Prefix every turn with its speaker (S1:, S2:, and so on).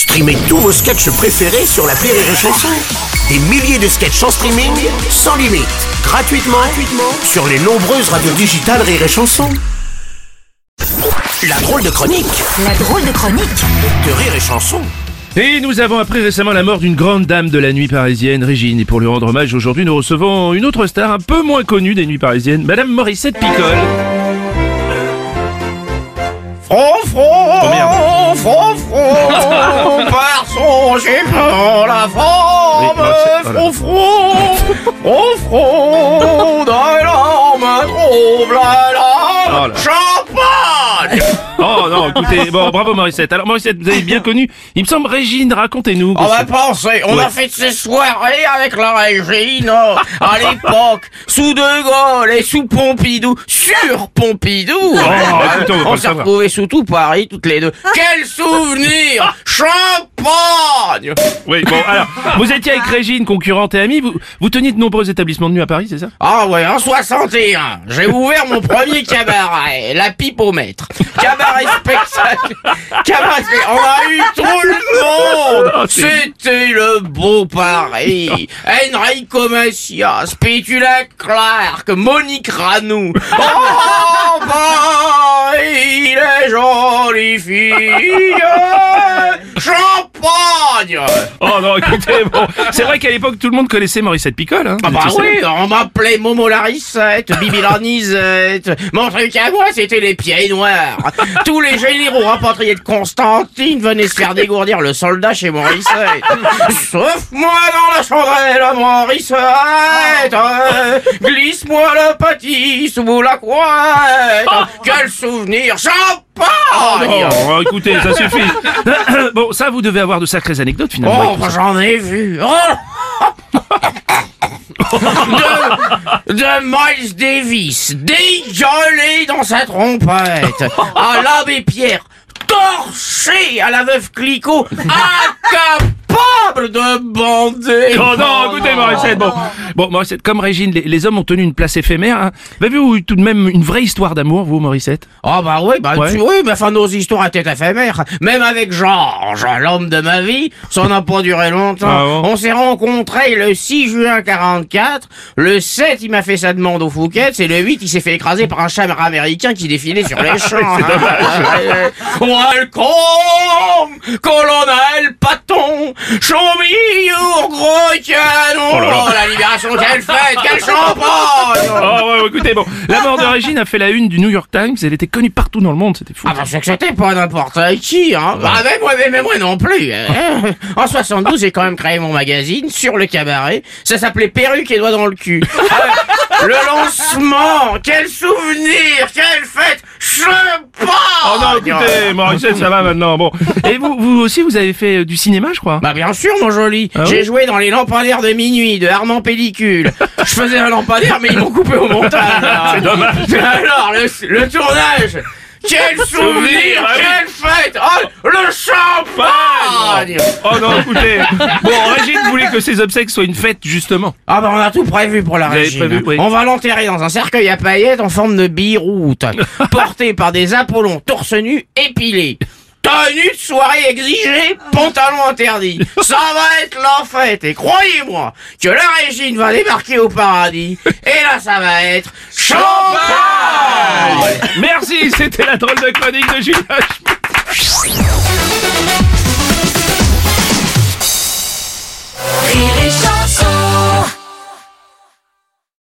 S1: Streamez tous vos sketchs préférés sur la Rire et Chanson. Des milliers de sketchs en streaming, sans limite, gratuitement, gratuitement sur les nombreuses radios digitales Rire et Chanson. La drôle de chronique
S2: La drôle de chronique
S1: de Rire et Chanson.
S3: Et nous avons appris récemment la mort d'une grande dame de la nuit parisienne, Régine. Et pour lui rendre hommage, aujourd'hui, nous recevons une autre star un peu moins connue des nuits parisiennes, Madame Morissette Picole.
S4: Front, front,
S3: merde.
S4: front, front, par son la forme, front, front, front, front, dans l'arme trouble la
S3: Oh Oh non, écoutez, bon, bravo Morissette. Alors Morissette, vous avez bien connu, il me semble, Régine, racontez-nous.
S4: On va penser, on
S3: Ouais.
S4: a fait ces soirées avec la Régine, à l'époque, sous De Gaulle et sous Pompidou, sur Pompidou.
S3: écoutez, on
S4: on s'est retrouvés sous tout Paris, toutes les deux. Quel souvenir Champagne
S3: Oui, bon, alors, vous étiez avec Régine, concurrente et amie, vous, vous teniez de nombreux établissements de nuit à Paris, c'est ça?
S4: Ah ouais, en 61, j'ai ouvert mon premier cabaret, la pipe au maître. Cabaret spectacle. Cabaret spectacle. On a eu tout le monde.
S3: Ah,
S4: C'était le beau Paris. Enrico Macias, Pétula Clark, Monique Ranou. Oh, Paris, les jolies filles. Champagne.
S3: Oh non, écoutez, bon, c'est vrai qu'à l'époque, tout le monde connaissait Morissette Picole, hein.
S4: Ah bah oui, on m'appelait Momo Larissette, Bibi Larnisette. Mon truc à moi, c'était les pieds noirs. Tous les généraux rapatriés de Constantine venaient se faire dégourdir le soldat chez Morissette. Sauf moi dans la chandelle, Morissette. Glisse-moi le petit sous la couette. Quel souvenir, champagne.
S3: Oh, oh, écoutez, ça suffit. bon, ça, vous devez avoir de sacrées anecdotes, finalement.
S4: Oh, j'en ai vu. Oh de, de Miles Davis, dégueulé dans sa trompette, à l'abbé Pierre, torché à la veuve Clicquot, incapable de bander.
S3: Oh non, écoutez, Morissette, bon. Bon, Morissette, comme Régine, les, les hommes ont tenu une place éphémère, hein. Avez-vous eu tout de même une vraie histoire d'amour, vous, Morissette?
S4: Ah bah oui, bah
S3: Ouais.
S4: tu, oui, mais enfin nos histoires étaient éphémères. Même avec Georges, l'homme de ma vie, ça n'a pas duré longtemps.
S3: Ah bon?
S4: On s'est rencontrés le 6 juin 44, le 7 il m'a fait sa demande au Fouquet, et le 8 il s'est fait écraser par un chat américain qui défilait sur les champs. Welcome, colonel Paton, show me your gros canon.
S3: Oh là là.
S4: la libération, quelle fête, quel champagne
S3: Oh ouais, écoutez, bon. La mort de Régine a fait la une du New York Times, elle était connue partout dans le monde, c'était fou.
S4: Ah bah c'est que c'était pas n'importe qui, hein. Ah mais moi, mais, mais moi non plus. hein. En 72, j'ai quand même créé mon magazine sur le cabaret. Ça s'appelait Perruque et doigts dans le cul. Ah, le lancement, quel souvenir, quelle fête, champagne.
S3: Oh non, écoutez, Morissette, ça va maintenant, bon. Et vous, vous aussi, vous avez fait euh, du cinéma, je crois
S4: Bah bien sûr mon joli,
S3: Ah
S4: j'ai
S3: oui
S4: joué dans les lampadaires de minuit de Armand Pellicule. Je faisais un lampadaire mais ils m'ont coupé au montage. là.
S3: C'est dommage.
S4: Alors le, le tournage, quel souvenir,
S3: ah
S4: quelle fête, oh,
S3: Oh non, écoutez. Bon, Régine voulait que ses obsèques soient une fête, justement.
S4: Ah bah on a tout prévu pour la
S3: Vous avez
S4: régime.
S3: prévu, oui.
S4: On va l'enterrer dans un cercueil à paillettes en forme de bille-route, porté par des apollons torse nu épilés. Tenue de soirée exigée, pantalon interdit. Ça va être la fête et croyez-moi que la régine va débarquer au paradis et là ça va être champagne.
S3: Merci, c'était la drôle de chronique de Julien Schmitt.